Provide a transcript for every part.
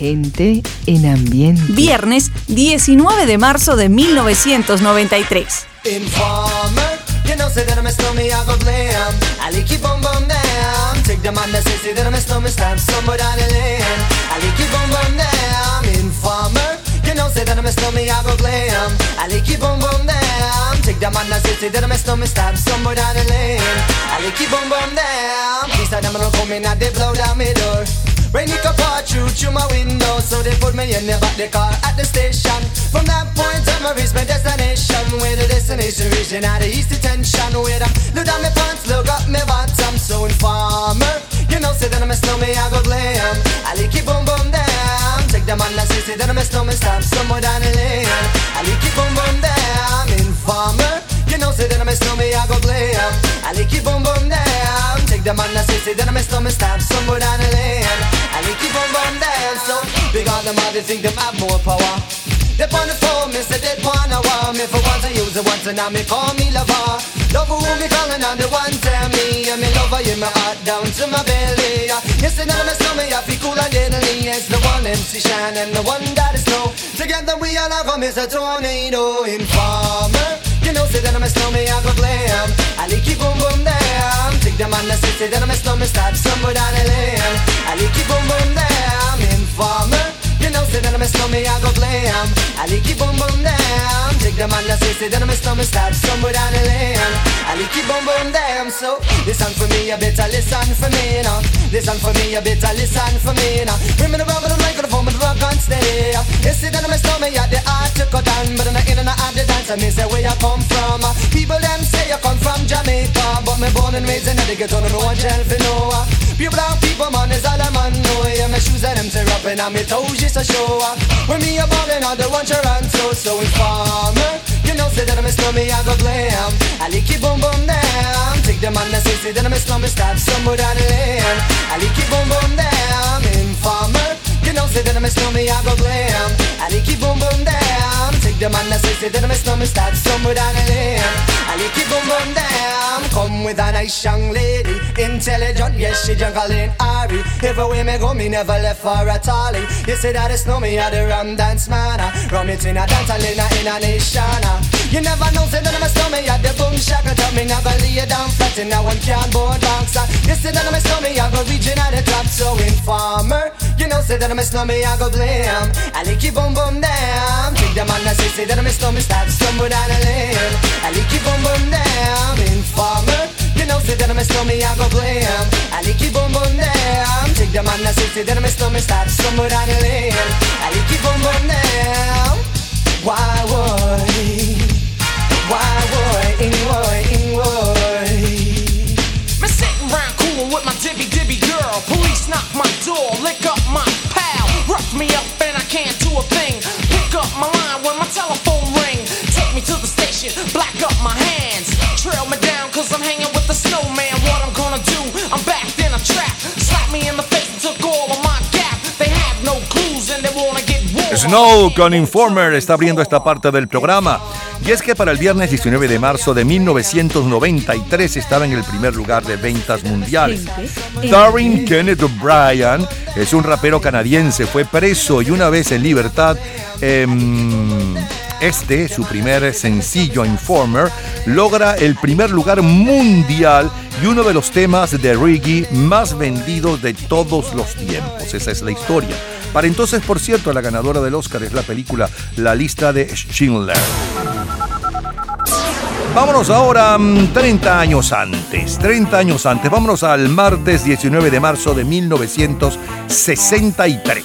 Gente en ambiente. Viernes 19 de marzo de 1993. Informer, you know say that I'm a snowman, I go. I like keep on bum down. Take on the that I'm snowman, somewhere down the lane. I like keep on bum down. Come in blow down my door. Rain it can through through my window So they put me in the back the car at the station. From that point on I reach my destination Where the destination region at the east detention. Where I look down my pants, look up my bottom So informer, you know say that I'm a snowman I go glam. I like it boom boom down Take the man that say say that I'm a snowman Stop somewhere down the lane. I like it boom boom down Informer you know, say that I'm a snowman, I go glam. I like it boom boom down. Take the man that say, say that I'm a snowman, stab somewhere down the lane. I like it boom boom down. So, big on them all, they have more power. They on the phone, me say they wanna want me for once I use it once and now me call me lover. Love who me calling on the one tell me and me lover in my heart down to my belly. Yes, and I'm a snowman, I feel cool and deadly. It's the one MC Shine and the one that is snow. Together we all are come as a tornado informer. You know, say that I'm a snowman, I go glam. I like it boom boom down. Take the man that say, that I'm a snowman, start somewhere down the lane. I like it boom boom down. Informer. You know, say that I'm a snowman, I go glam. I like it boom boom down. Take the man that say, that I'm a snowman, start somewhere down the lane. I it boom boom down. So, listen for me, you better listen for me now. Listen for me, you better listen for me now. Bring me the rubber, the microphone, but the rock on steady. Ah. You see that I'm a snowman, yeah, the art to cut down, but in the in and out the dance, I mean, say where you come from. Ah. People them say you come from Jamaica, but me born and raised in the ghetto, no one tell for no. Ah. Pure black people, man, is all a man know. Yeah, my shoes and them tear up and my toes just a show. When me a ballin' on the one Toronto, so informer. You know, say that I'm a slummy, I go glam. I lick it boom boom down. Take the man that say, say that I'm a slummy, stop somewhere down the lane. I lick it boom boom down. Informer. You know, say that I'm a snowman, I go glam. I like boom boom down. Take the man that say, say that I'm a snowman, start somewhere down the lane. I like boom boom down. Come with a nice young lady, intelligent, yes she juggling Ari. Everywhere me go, me never left for a tally. You say that it's me, I the rum dance man. Ah. Rum it in a dance, in a in a nation. Ah. You never know, say that I'm a snowman, yeah the boom shaka tell me never lay down flat in a one can board box. You say that I'm a snowman, I go region at the top, so informer. You know, say that I'm a snowman, I go blam. I like it boom boom down. Take the man that say, say that I'm a snowman, start stumble down the lane. I like it boom boom down. Informer. You know, say that I'm a snowman, I go blam. I like it boom boom down. Take the man that say, say that I'm a snowman, start stumble down the lane. I like it boom boom down. Why would? Snow con Informer está abriendo esta parte del programa. Y es que para el viernes 19 de marzo de 1993 estaba en el primer lugar de ventas mundiales. Darren Kenneth O'Brien es un rapero canadiense, fue preso y una vez en libertad, em, este, su primer sencillo Informer, logra el primer lugar mundial y uno de los temas de reggae más vendidos de todos los tiempos. Esa es la historia. Para entonces, por cierto, la ganadora del Oscar es la película La lista de Schindler. Vámonos ahora mm, 30 años antes, 30 años antes, vámonos al martes 19 de marzo de 1963.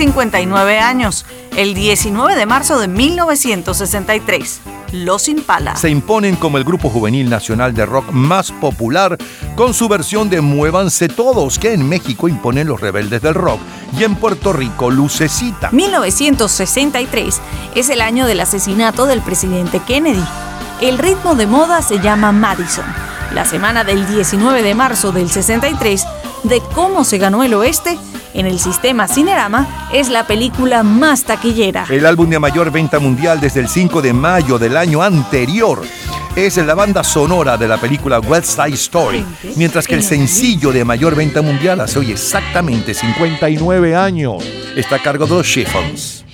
59 años, el 19 de marzo de 1963. Los Impala. Se imponen como el grupo juvenil nacional de rock más popular con su versión de Muévanse Todos, que en México imponen los rebeldes del rock y en Puerto Rico Lucecita. 1963 es el año del asesinato del presidente Kennedy. El ritmo de moda se llama Madison. La semana del 19 de marzo del 63, de cómo se ganó el oeste, en el sistema Cinerama es la película más taquillera. El álbum de mayor venta mundial desde el 5 de mayo del año anterior es la banda sonora de la película West Side Story, mientras que el sencillo de mayor venta mundial hace hoy exactamente 59 años. Está a cargo de los Chiffons.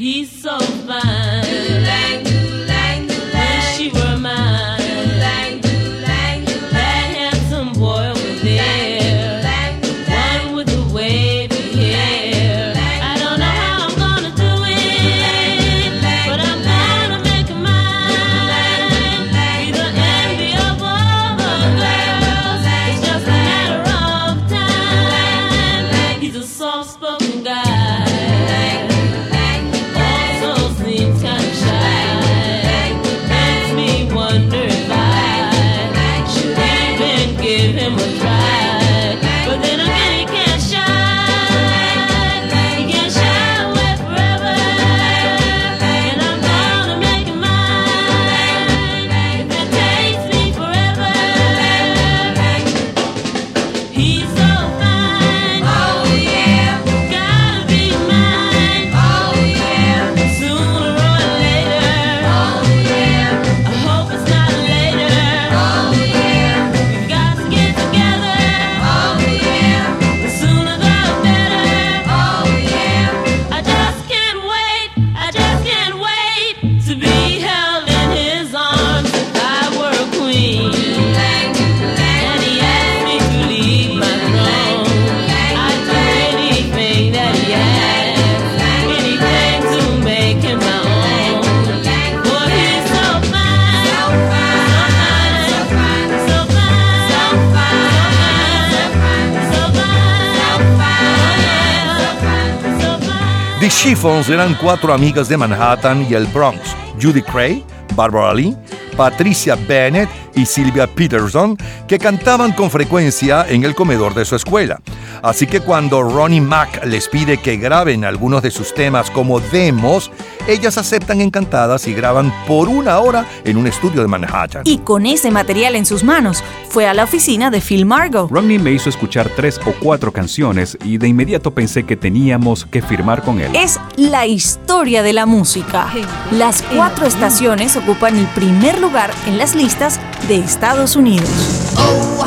Eran cuatro amigas de Manhattan y el Bronx, Judy Cray, Barbara Lee, Patricia Bennett y Sylvia Peterson, que cantaban con frecuencia en el comedor de su escuela. Así que cuando Ronnie Mack les pide que graben algunos de sus temas como demos, ellas aceptan encantadas y graban por una hora en un estudio de Manhattan. Y con ese material en sus manos, fue a la oficina de Phil Margo. Ronnie me hizo escuchar tres o cuatro canciones y de inmediato pensé que teníamos que firmar con él. Es la historia de la música. Las cuatro estaciones ocupan el primer lugar en las listas de Estados Unidos. Oh,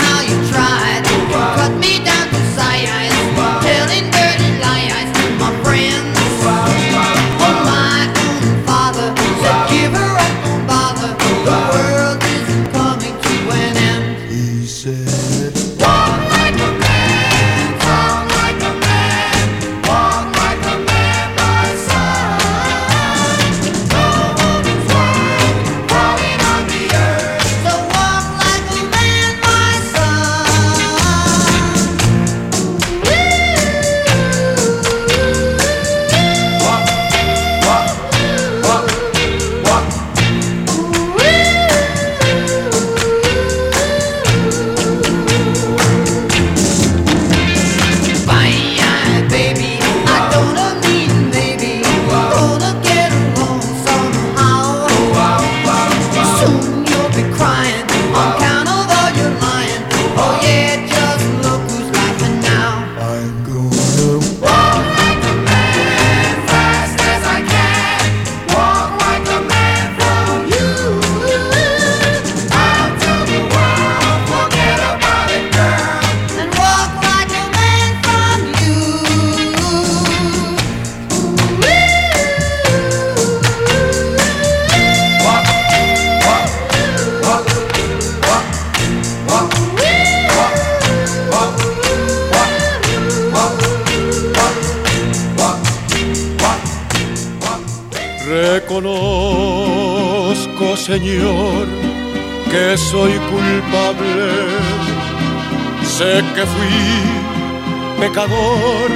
Señor, que soy culpable. Sé que fui pecador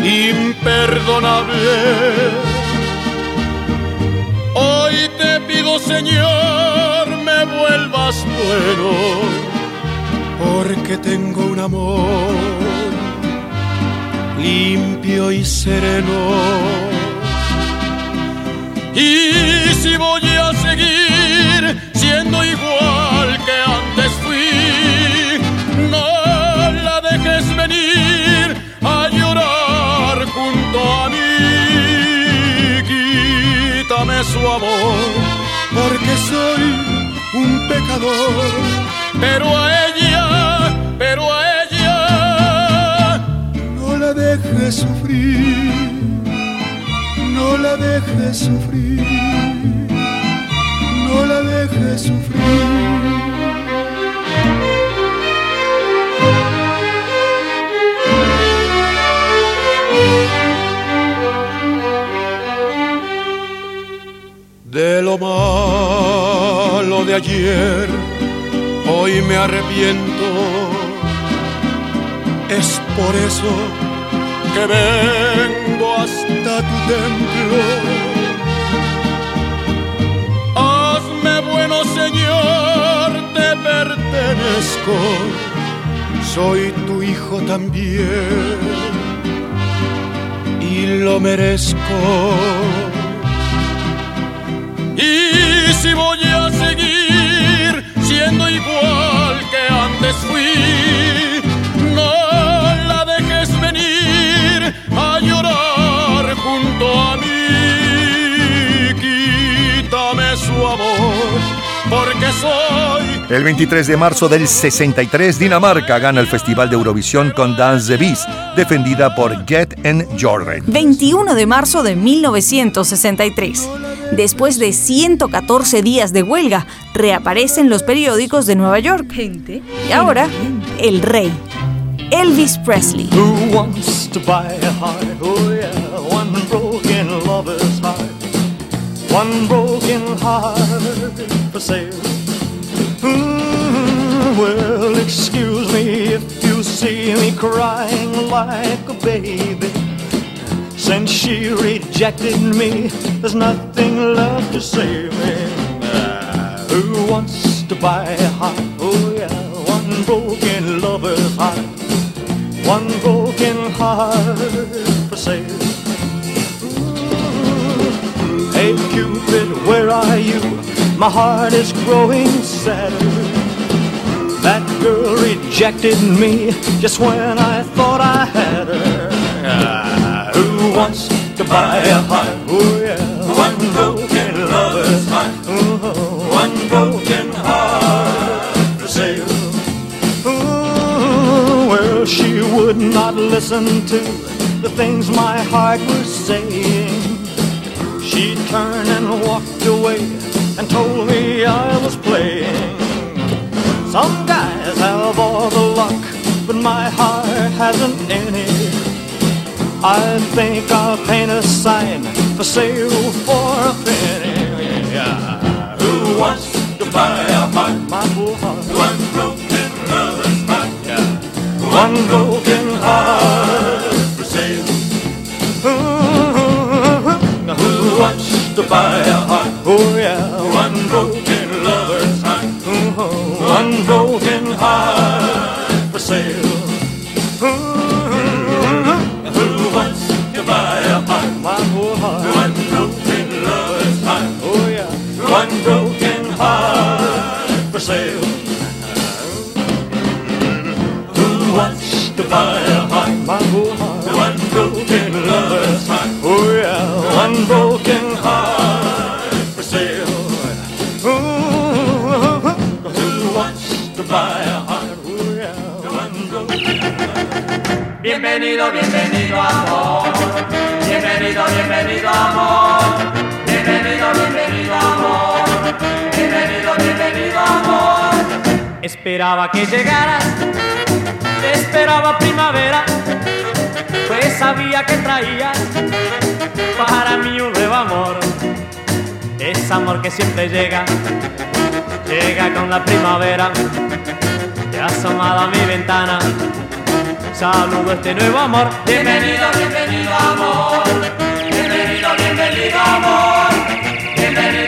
imperdonable. Hoy te pido, Señor, me vuelvas bueno, porque tengo un amor limpio y sereno. Y si voy a seguir siendo igual que antes fui, no la dejes venir a llorar junto a mí. Quítame su amor, porque soy un pecador, pero a ella, pero a ella, no la dejes sufrir, no la dejes sufrir, sufrir. De lo malo de ayer, hoy me arrepiento. Es por eso que vengo hasta tu templo. Soy tu hijo también y lo merezco. Y si voy a seguir siendo igual que antes fui, porque soy El 23 de marzo del 63, Dinamarca gana el Festival de Eurovisión con Dance the Beast, defendida por Get and Jordan. 21 de marzo de 1963. Después de 114 días de huelga, reaparece en los periódicos de Nueva York. Y ahora, el rey, Elvis Presley. Who wants to buy a heart? Oh yeah, one broken lover's heart. One broken heart for sale. Mm, well, excuse me if you see me crying like a baby. Since she rejected me, there's nothing left to save me. Ah, who wants to buy a heart? Oh yeah, one broken lover's heart. One broken heart for sale. Hey Cupid, where are you? My heart is growing sadder. That girl rejected me just when I thought I had her. Ah, who wants to buy a heart? Oh yeah, one broken lover's heart. Oh, one broken heart for sale. Ooh, well, she would not listen to the things my heart was saying. She turned and walked away and told me I was playing. Some guys have all the luck, but my heart hasn't any. I think I'll paint a sign for sale for a penny. Yeah. Who wants to buy a heart? My poor heart. One broken lover's heart. Yeah. One broken heart for sale. Ooh, who wants to buy a heart? Oh yeah. Heart for. Who wants to buy a heart? My poor heart. One broken lover's heart. Oh yeah. One broken heart for sale. Ooh, who wants to buy a heart? Oh yeah. One broken Bienvenido, bienvenido amor. Bienvenido, bienvenido amor. Bienvenido, bienvenido amor. Bienvenido, bienvenido amor. Esperaba que llegaras, esperaba primavera, pues sabía que traías para mí un nuevo amor. Es amor que siempre llega, llega con la primavera, te asomado a mi ventana, Saludo este nuevo amor. Bienvenido, bienvenido amor. Bienvenido, bienvenido amor. Bienvenido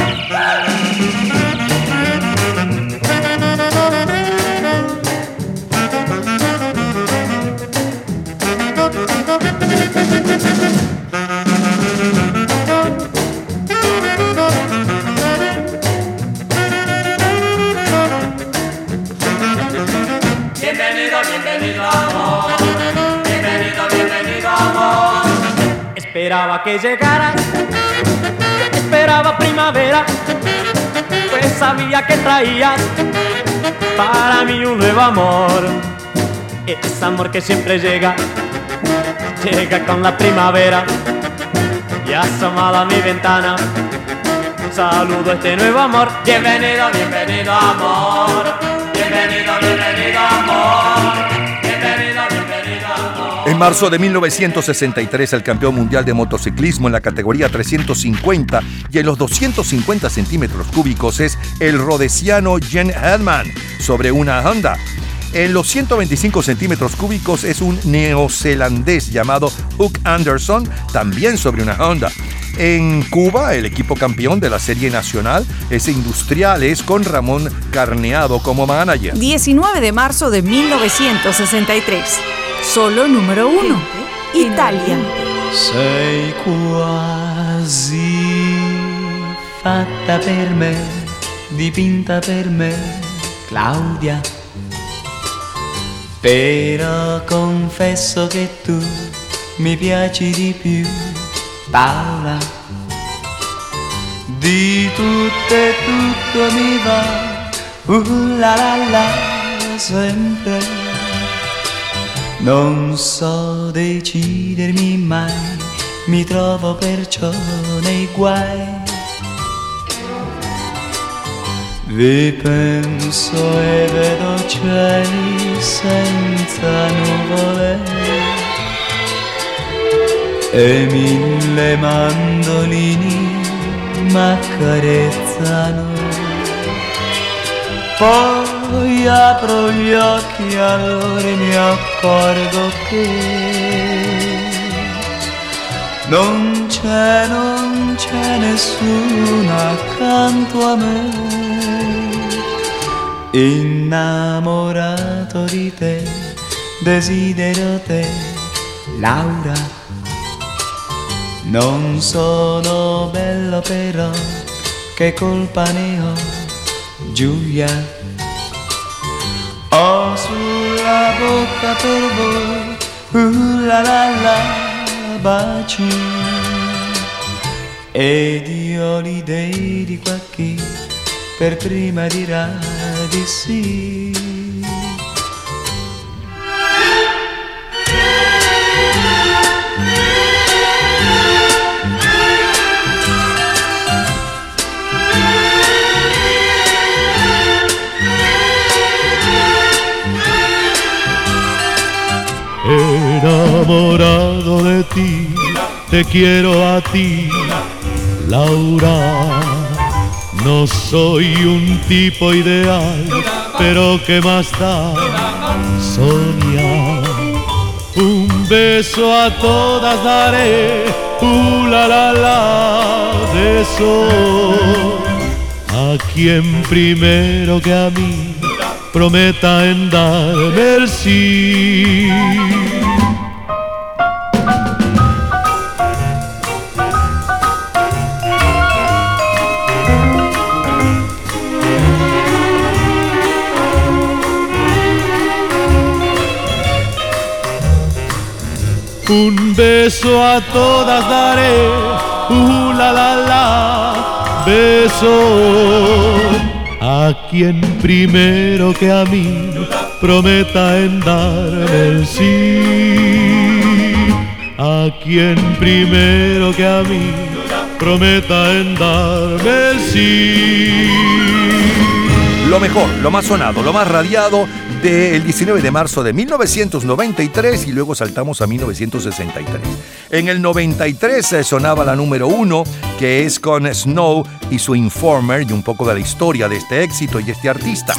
Que llegaras, esperaba primavera, pues sabía que traías para mí un nuevo amor. Es amor que siempre llega, llega con la primavera y asomado a mi ventana. Saludo a este nuevo amor. Bienvenido, bienvenido amor. Bienvenido, bienvenido amor. En marzo de 1963, el campeón mundial de motociclismo en la categoría 350 y en los 250 centímetros cúbicos es el rodesiano Jen Hedman sobre una Honda. En los 125 centímetros cúbicos es un neozelandés llamado Hook Anderson, también sobre una Honda. En Cuba, el equipo campeón de la Serie Nacional es Industriales con Ramón Carneado como manager. 19 de marzo de 1963. Solo número uno. Italia. Sei quasi fatta per me, dipinta per me, Claudia. Però confesso che tu mi piaci di più, Paola. Di tutto e tutto mi va, uh la la la, sempre. Non so decidermi mai, mi trovo perciò nei guai. Vi penso e vedo cieli senza nuvole e mille mandolini m'accarezzano. Poi apro gli occhi allora mi accorgo che non c'è, non c'è nessuno accanto a me. Innamorato di te, desidero te, Laura. Non sono bello però, che colpa ne ho, Giulia. Sulla bocca per voi, uh la la la, baci. Ed io l'idea di qua chi per prima dirà di sì. Enamorado de ti, te quiero a ti, Laura. No soy un tipo ideal, pero ¿qué más da? Sonia, un beso a todas daré, uh, la la la, beso. A quien primero que a mí prometa en darme el sí. Un beso a todas daré, uh, la la la, beso a quien primero que a mí prometa en darme el sí. a quien primero que a mí prometa en darme el sí. Lo mejor, lo más sonado, lo más radiado del 19 de marzo de 1993 y luego saltamos a 1963. En el 93 se sonaba la número uno, que es con Snow y su Informer y un poco de la historia de este éxito y este artista.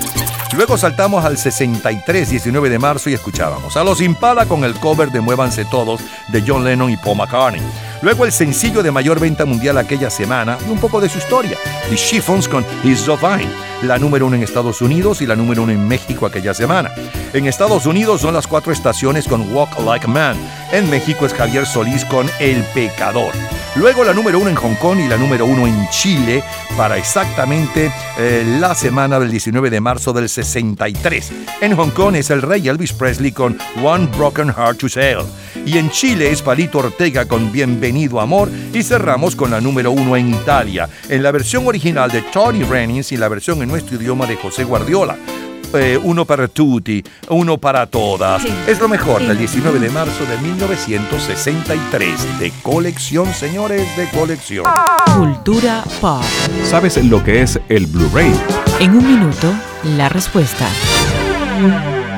Luego saltamos al 63, 19 de marzo y escuchábamos a Los Impala con el cover de Muévanse Todos de John Lennon y Paul McCartney. Luego el sencillo de mayor venta mundial aquella semana y un poco de su historia, The Chiffons con So Fine, la número uno en Estados Unidos y la número uno en México aquella semana. En Estados Unidos son las cuatro estaciones con Walk Like a Man. En México es Javier Solís con El Pecador. Luego la número uno en Hong Kong y la número uno en Chile para exactamente eh, la semana del 19 de marzo del 63. En Hong Kong es el rey Elvis Presley con One Broken Heart to Sell. Y en Chile es Palito Ortega con Bienvenido Amor. Y cerramos con la número uno en Italia, en la versión original de Tony Rennings y la versión en nuestro idioma de José Guardiola. Eh, uno para tutti, uno para todas. Es lo mejor del 19 de marzo de 1963. De colección, señores, de colección. Cultura pop. ¿Sabes lo que es el Blu-ray? En un minuto, la respuesta.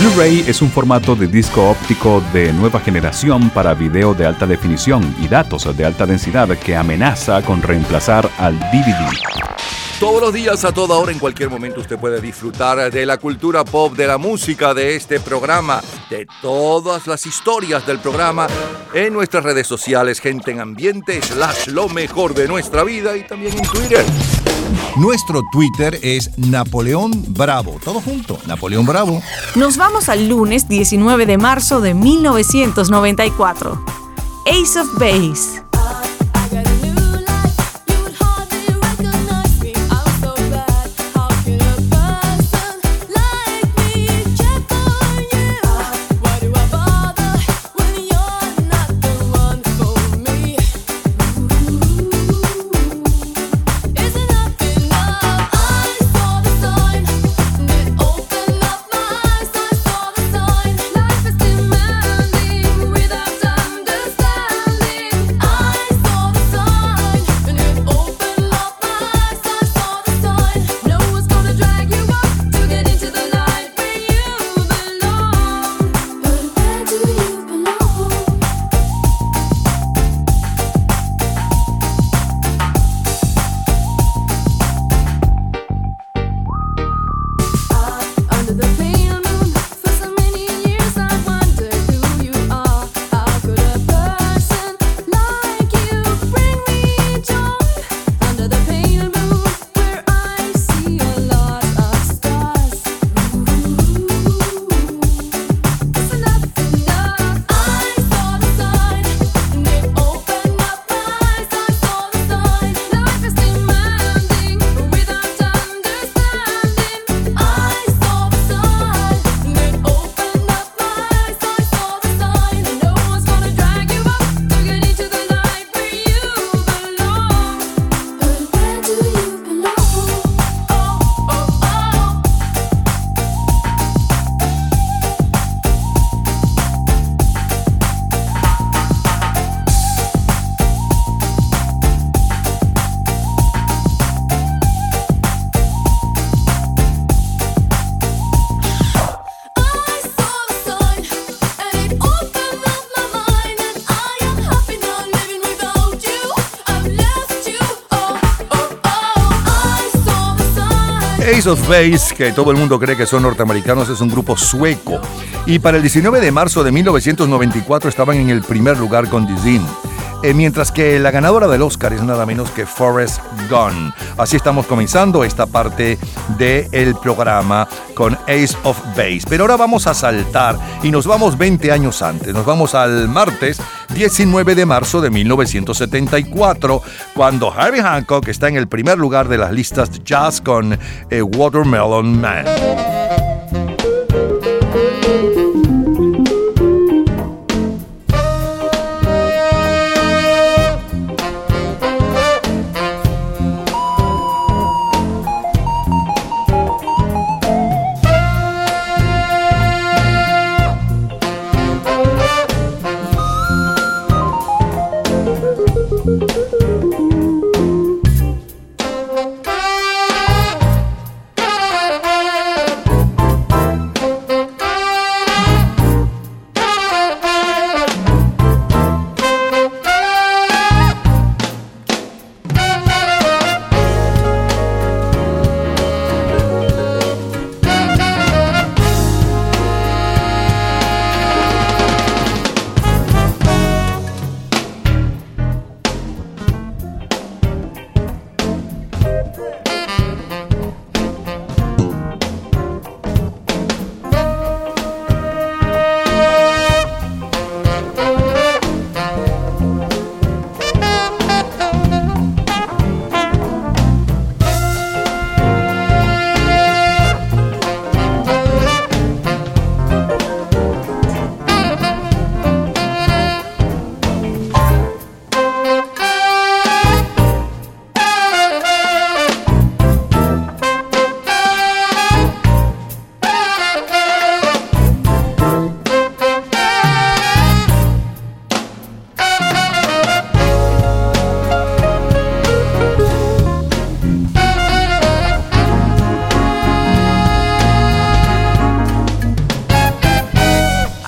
Blu-ray es un formato de disco óptico de nueva generación para video de alta definición y datos de alta densidad que amenaza con reemplazar al DVD. Todos los días, a toda hora, en cualquier momento, usted puede disfrutar de la cultura pop, de la música, de este programa, de todas las historias del programa en nuestras redes sociales, gente en ambiente, slash lo mejor de nuestra vida y también en Twitter. Nuestro Twitter es Napoleón Bravo. Todo junto, Napoleón Bravo. Nos vamos al lunes 19 de marzo de 1994. Ace of Base. Ace of Base, que todo el mundo cree que son norteamericanos, es un grupo sueco. Y para el 19 de marzo de 1994 estaban en el primer lugar con Dizin. eh, mientras que la ganadora del Oscar es nada menos que Forrest Gump. Así estamos comenzando esta parte del programa con Ace of Base. Pero ahora vamos a saltar y nos vamos 20 años antes. Nos vamos al martes 19 de marzo de 1974, cuando Harvey Hancock está en el primer lugar de las listas de jazz con eh, Watermelon Man.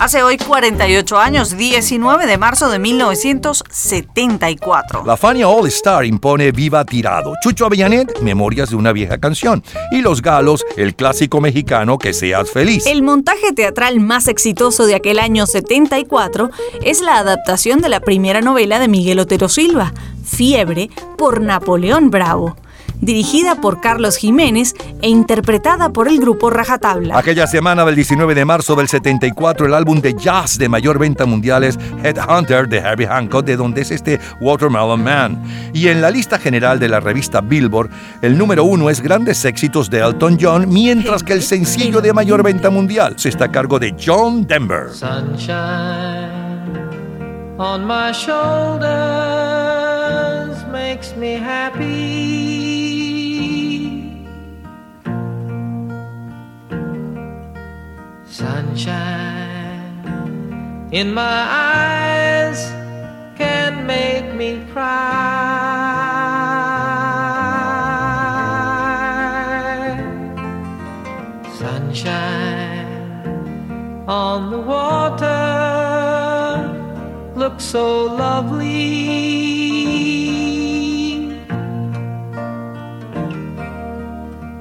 Hace hoy 48 años, 19 de marzo de 1974. La Fania All Star impone Viva Tirado. Chucho Avellanet, Memorias de una vieja canción. Y Los Galos, el clásico mexicano Que seas feliz. El montaje teatral más exitoso de aquel año 74 es la adaptación de la primera novela de Miguel Otero Silva, Fiebre, por Napoleón Bravo dirigida por Carlos Jiménez e interpretada por el grupo Rajatabla. Aquella semana del 19 de marzo del 74, el álbum de jazz de mayor venta mundial es Headhunter de Herbie Hancock, de donde es este Watermelon Man. Y en la lista general de la revista Billboard, el número uno es Grandes Éxitos de Elton John, mientras que el sencillo de mayor venta mundial se está a cargo de John Denver. Sunshine on my shoulders makes me happy. Sunshine in my eyes can make me cry. Sunshine on the water looks so lovely.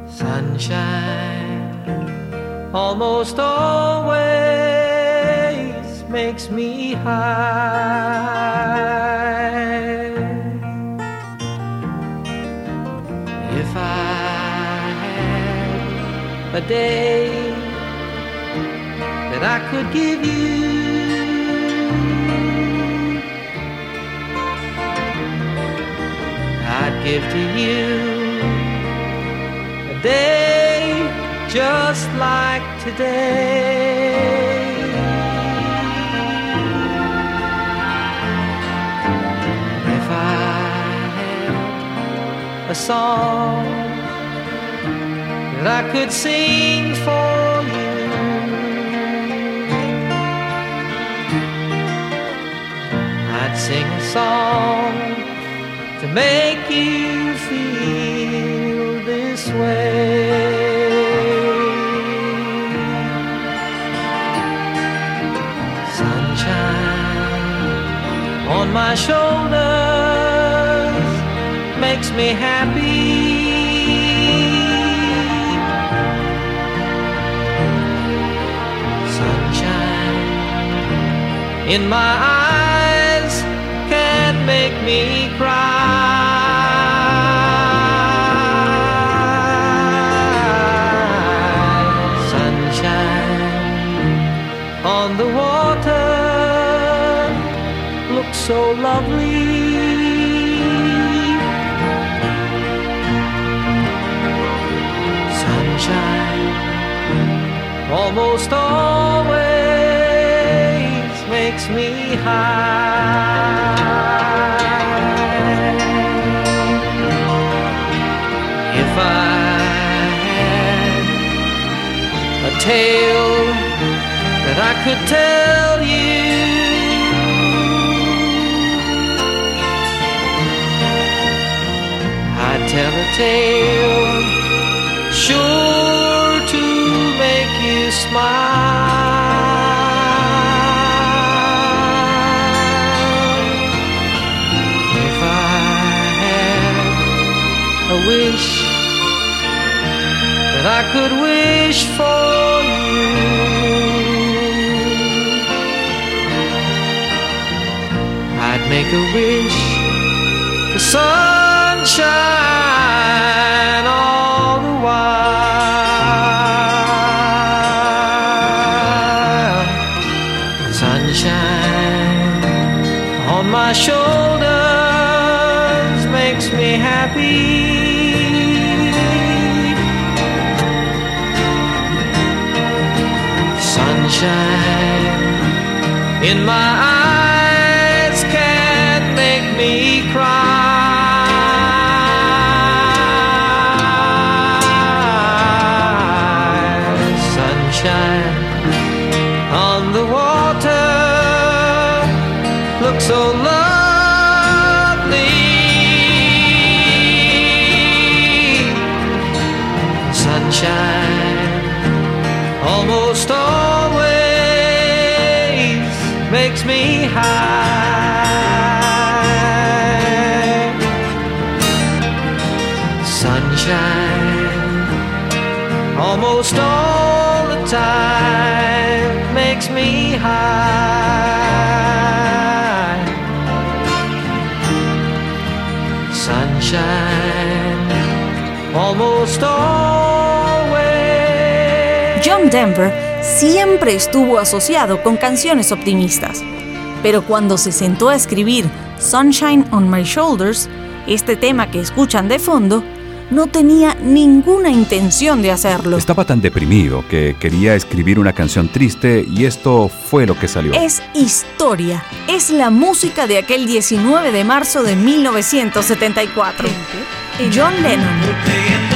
Sunshine almost always makes me high. If I had a day that I could give you. I'd give to you a day just like today. If I had a song that I could sing for you, I'd sing a song to make you my shoulders makes me happy. Sunshine in my eyes can make me cry. So lovely. Sunshine almost always makes me high. If I had a tale that I could tell you. Tell a tale sure to make you smile. If I had a wish that I could wish for you, I'd make a wish for sunshine in my Sunshine almost all the time makes me high. Sunshine almost always. John Denver siempre estuvo asociado con canciones optimistas, pero cuando se sentó a escribir Sunshine on My Shoulders, este tema que escuchan de fondo, no tenía ninguna intención de hacerlo. Estaba tan deprimido que quería escribir una canción triste y esto fue lo que salió. Es historia, es la música de aquel 19 de marzo de 1974. John Lennon.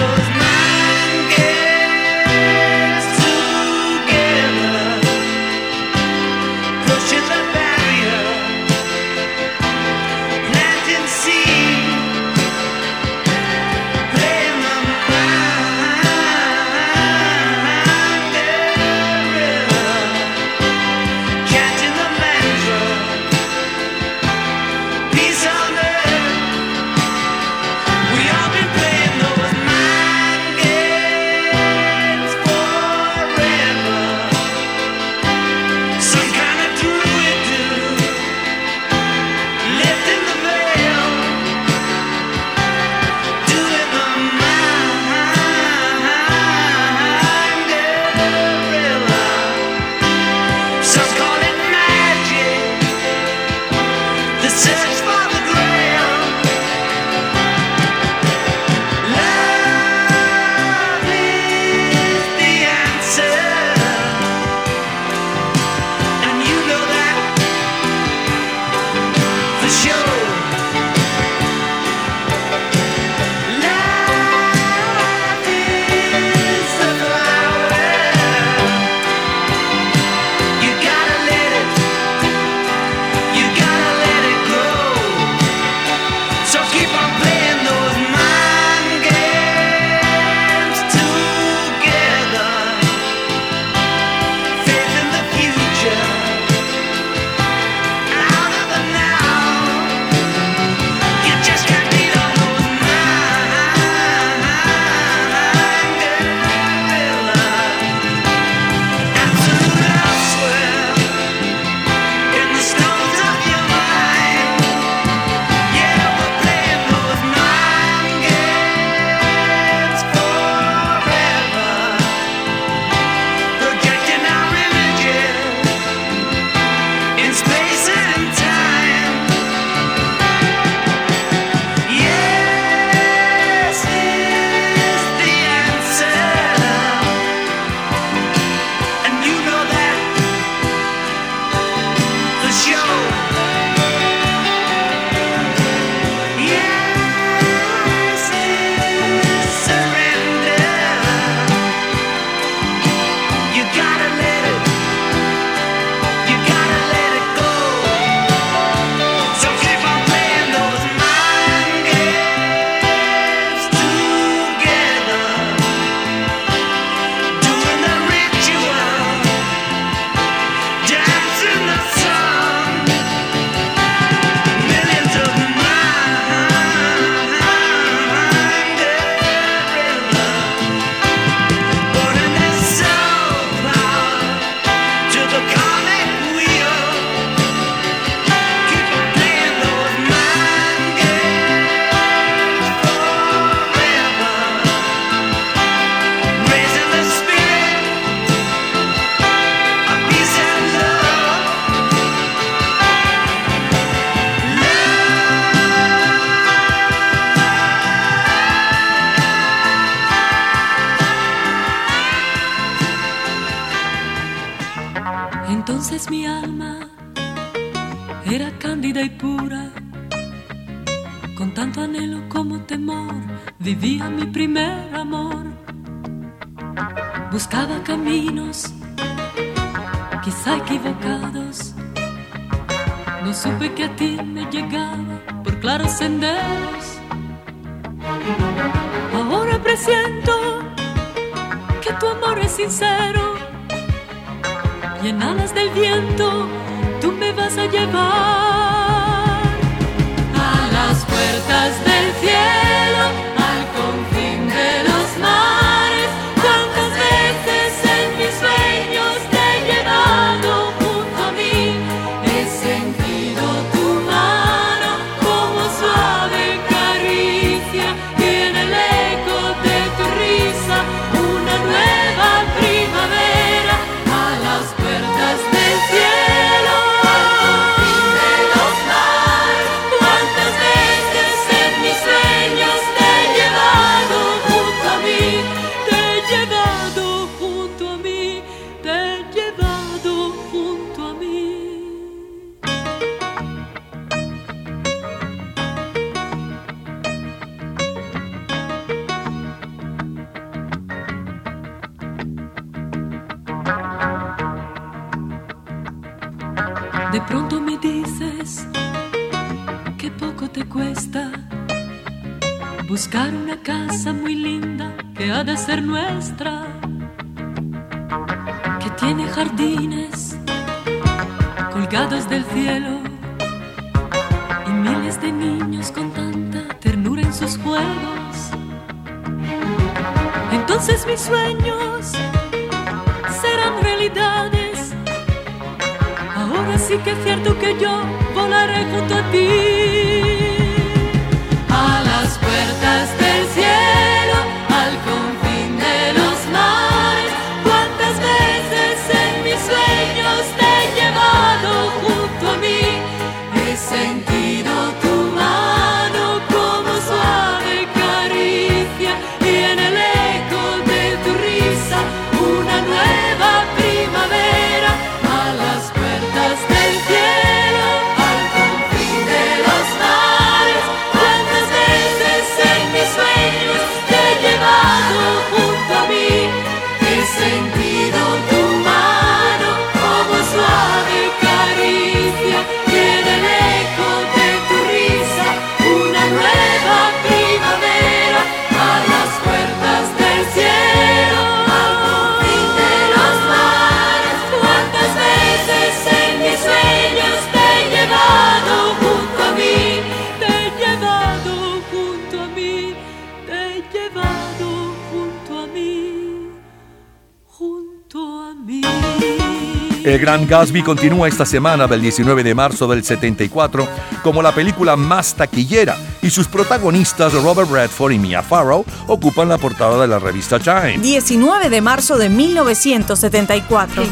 The Grand Gatsby continúa esta semana del 19 de marzo del 74 como la película más taquillera y sus protagonistas Robert Redford y Mia Farrow ocupan la portada de la revista Time. 19 de marzo de 1974.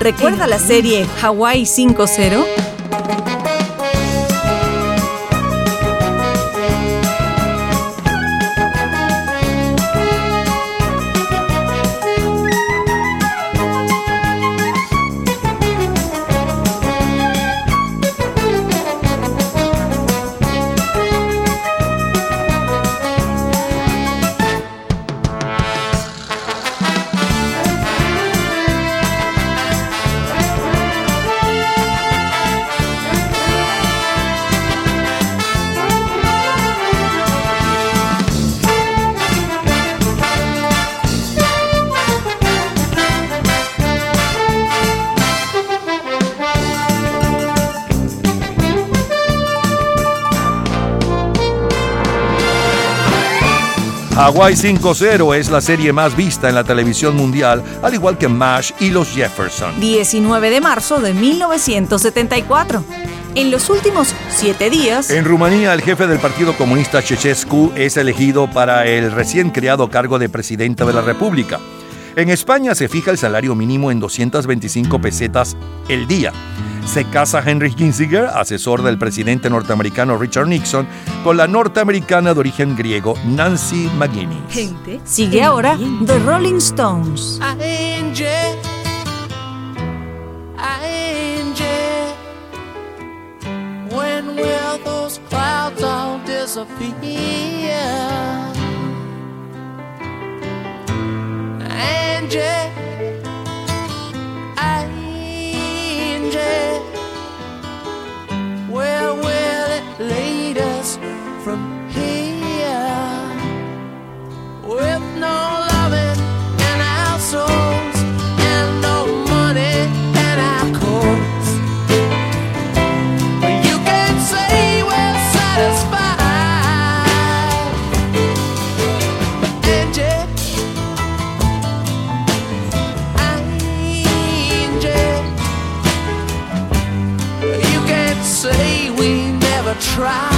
¿Recuerda la serie Hawaii 5-0? Hawaii 5-0 es la serie más vista en la televisión mundial, al igual que MASH y Los Jefferson. 19 de marzo de 1974. En los últimos siete días. En Rumanía, el jefe del Partido Comunista Ceausescu es elegido para el recién creado cargo de presidente de la República. En España se fija el salario mínimo en 225 pesetas el día. Se casa Henry Kissinger, asesor del presidente norteamericano Richard Nixon, con la norteamericana de origen griego Nancy McGuinness. Sigue ahora The Rolling Stones. When will those clouds all disappear? Angie, Angie, where will it lead us from here? With no loving in our souls try.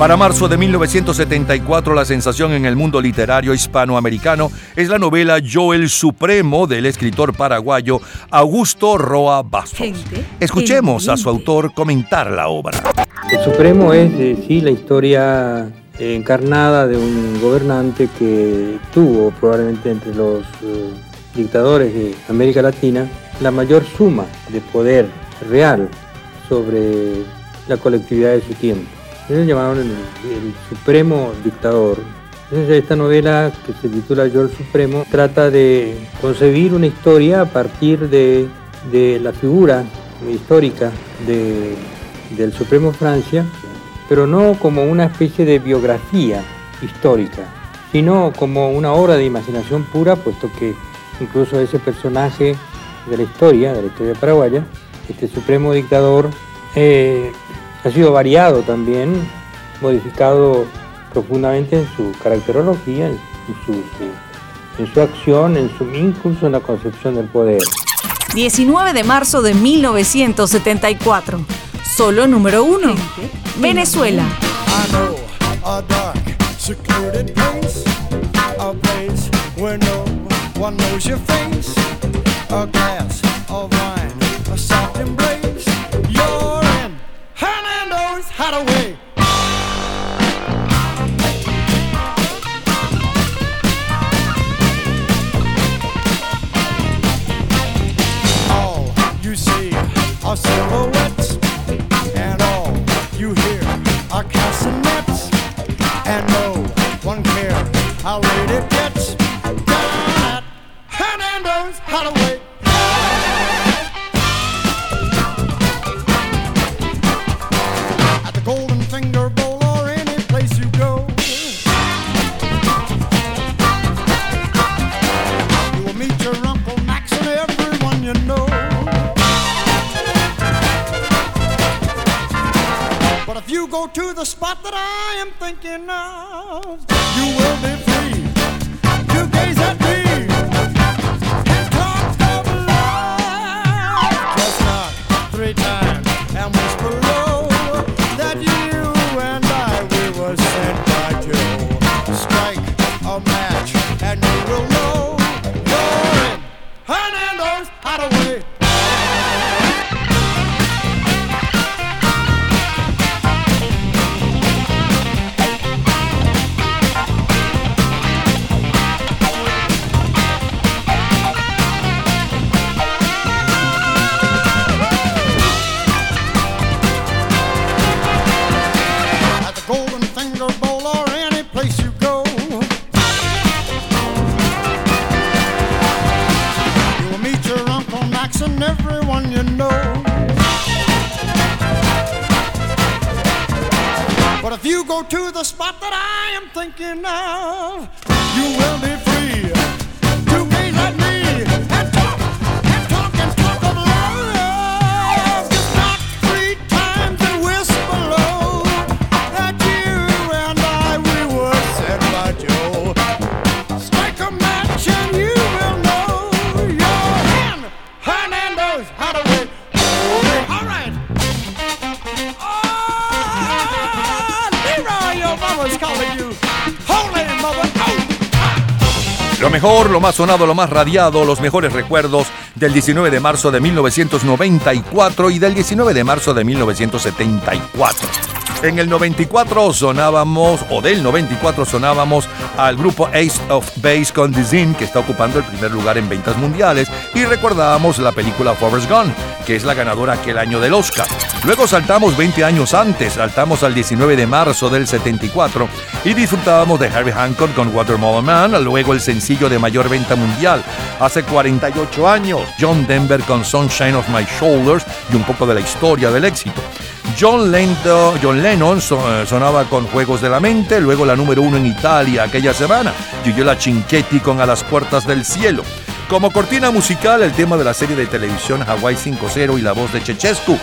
Para marzo de 1974, la sensación en el mundo literario hispanoamericano es la novela Yo el Supremo del escritor paraguayo Augusto Roa Bastos. Escuchemos a su autor comentar la obra. El Supremo es, eh, sí, la historia eh, encarnada de un gobernante que tuvo probablemente entre los eh, dictadores de América Latina la mayor suma de poder real sobre la colectividad de su tiempo. Ellos llamaron el, supremo dictador. Esta novela que se titula Yo el Supremo trata de concebir una historia a partir de, de la figura histórica de- del Supremo Francia, pero no como una especie de biografía histórica, sino como una obra de imaginación pura, puesto que incluso ese personaje de la historia, de la historia paraguaya, este supremo dictador, eh, ha sido variado también, modificado profundamente en su caracterología, en, su, su- en su acción, en su incluso en la concepción del poder. 19 de marzo de 1974. Solo número uno. Venezuela. I know a dark, secluded place, a place where no one knows your face. A glass of wine, a soft embrace. Hernando's Hideaway. All you see are silhouettes, and all you hear are castanets, and no one cares how late it gets. Hernando's Hideaway. To the spot that I am thinking of, you will be free Lo mejor, lo más sonado, lo más radiado, los mejores recuerdos del 19 de marzo de 1994 y del 19 de marzo de 1974. En el 94 sonábamos, o del 94 sonábamos al grupo Ace of Base con Dizin, que está ocupando el primer lugar en ventas mundiales, y recordábamos la película Forrest Gump, que es la ganadora aquel año del Oscar. Luego saltamos 20 años antes, saltamos al 19 de marzo del 74 y disfrutábamos de Harry Hancock con Watermelon Man, luego el sencillo de mayor venta mundial. Hace 48 años, John Denver con Sunshine of My Shoulders y un poco de la historia del éxito. John, Lento- John Lennon eh, sonaba con Juegos de la Mente, luego la número uno en Italia aquella semana, Gigiola Cinquetti con A las Puertas del Cielo. Como cortina musical, el tema de la serie de televisión Hawaii 5.0 y la voz de Chechescu.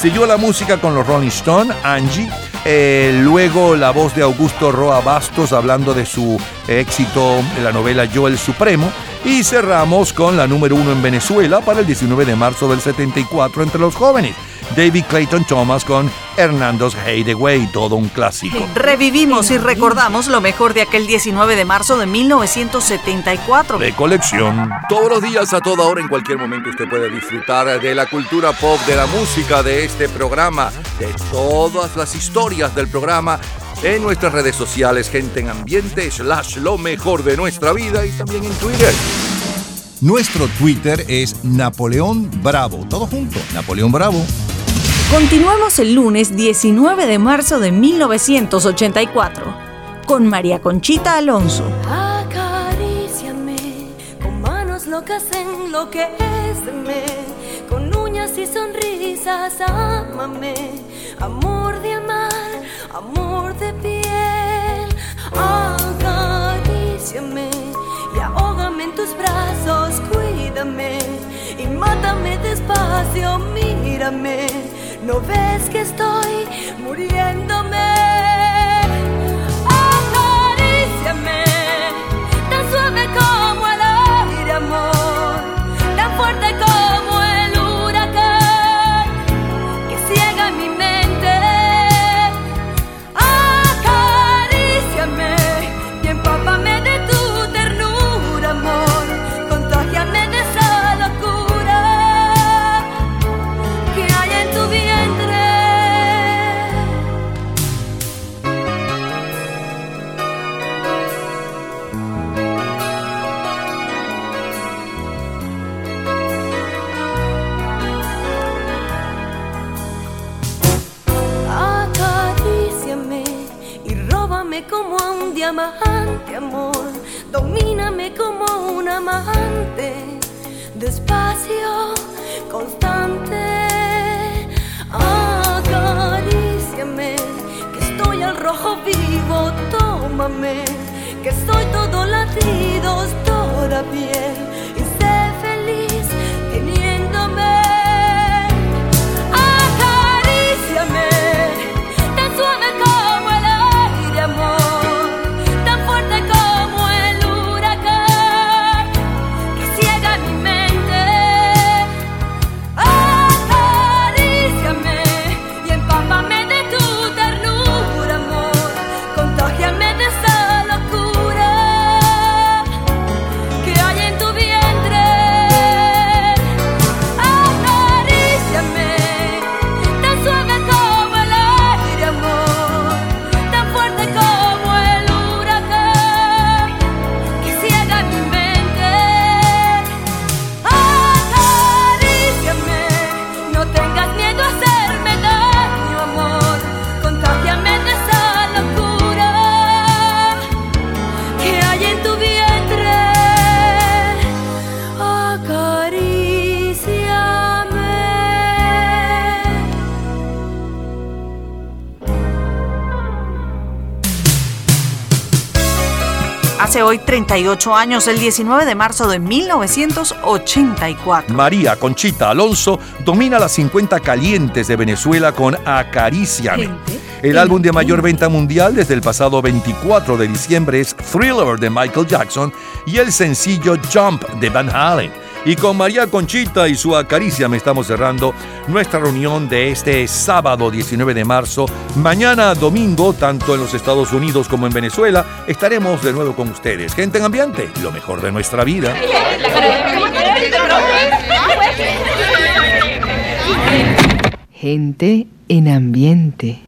Siguió la música con los Rolling Stone, Angie, eh, luego la voz de Augusto Roa Bastos hablando de su éxito en la novela Yo el Supremo. Y cerramos con la número uno en Venezuela para el 19 de marzo del 74 entre los jóvenes. David Clayton Thomas con Hernando's Hideaway, todo un clásico. Revivimos y recordamos lo mejor de aquel 19 de marzo de 1974. de colección. Todos los días, a toda hora, en cualquier momento, usted puede disfrutar de la cultura pop, de la música, de este programa, de todas las historias del programa en nuestras redes sociales, gente en ambiente, slash lo mejor de nuestra vida y también en Twitter. Nuestro Twitter es Napoleón Bravo. Todo junto, Napoleón Bravo. Continuamos el lunes 19 de marzo de 1984 con María Conchita Alonso. Acaríciame con manos locas enloqueceme, con uñas y sonrisas ámame, amor de amar, amor de piel. Acaríciame en tus brazos, cuídame y mátame despacio, mírame. No ves que estoy muriéndome. Acaríciame, tan suave como el aire, amor, tan fuerte como. amante, amor. Domíname como un amante, despacio, constante. Acaríciame, que estoy al rojo vivo, tómame, que soy todo latidos, toda piel. Hoy 38 años, el 19 de marzo de 1984. María Conchita Alonso domina las 50 calientes de Venezuela con Acaríciame. El álbum de mayor venta mundial desde el pasado 24 de diciembre es Thriller de Michael Jackson y el sencillo Jump de Van Halen. Y con María Conchita y su Acaríciame estamos cerrando nuestra reunión de este sábado 19 de marzo. Mañana domingo, tanto en los Estados Unidos como en Venezuela, estaremos de nuevo con ustedes. Gente en ambiente, lo mejor de nuestra vida. Gente en ambiente.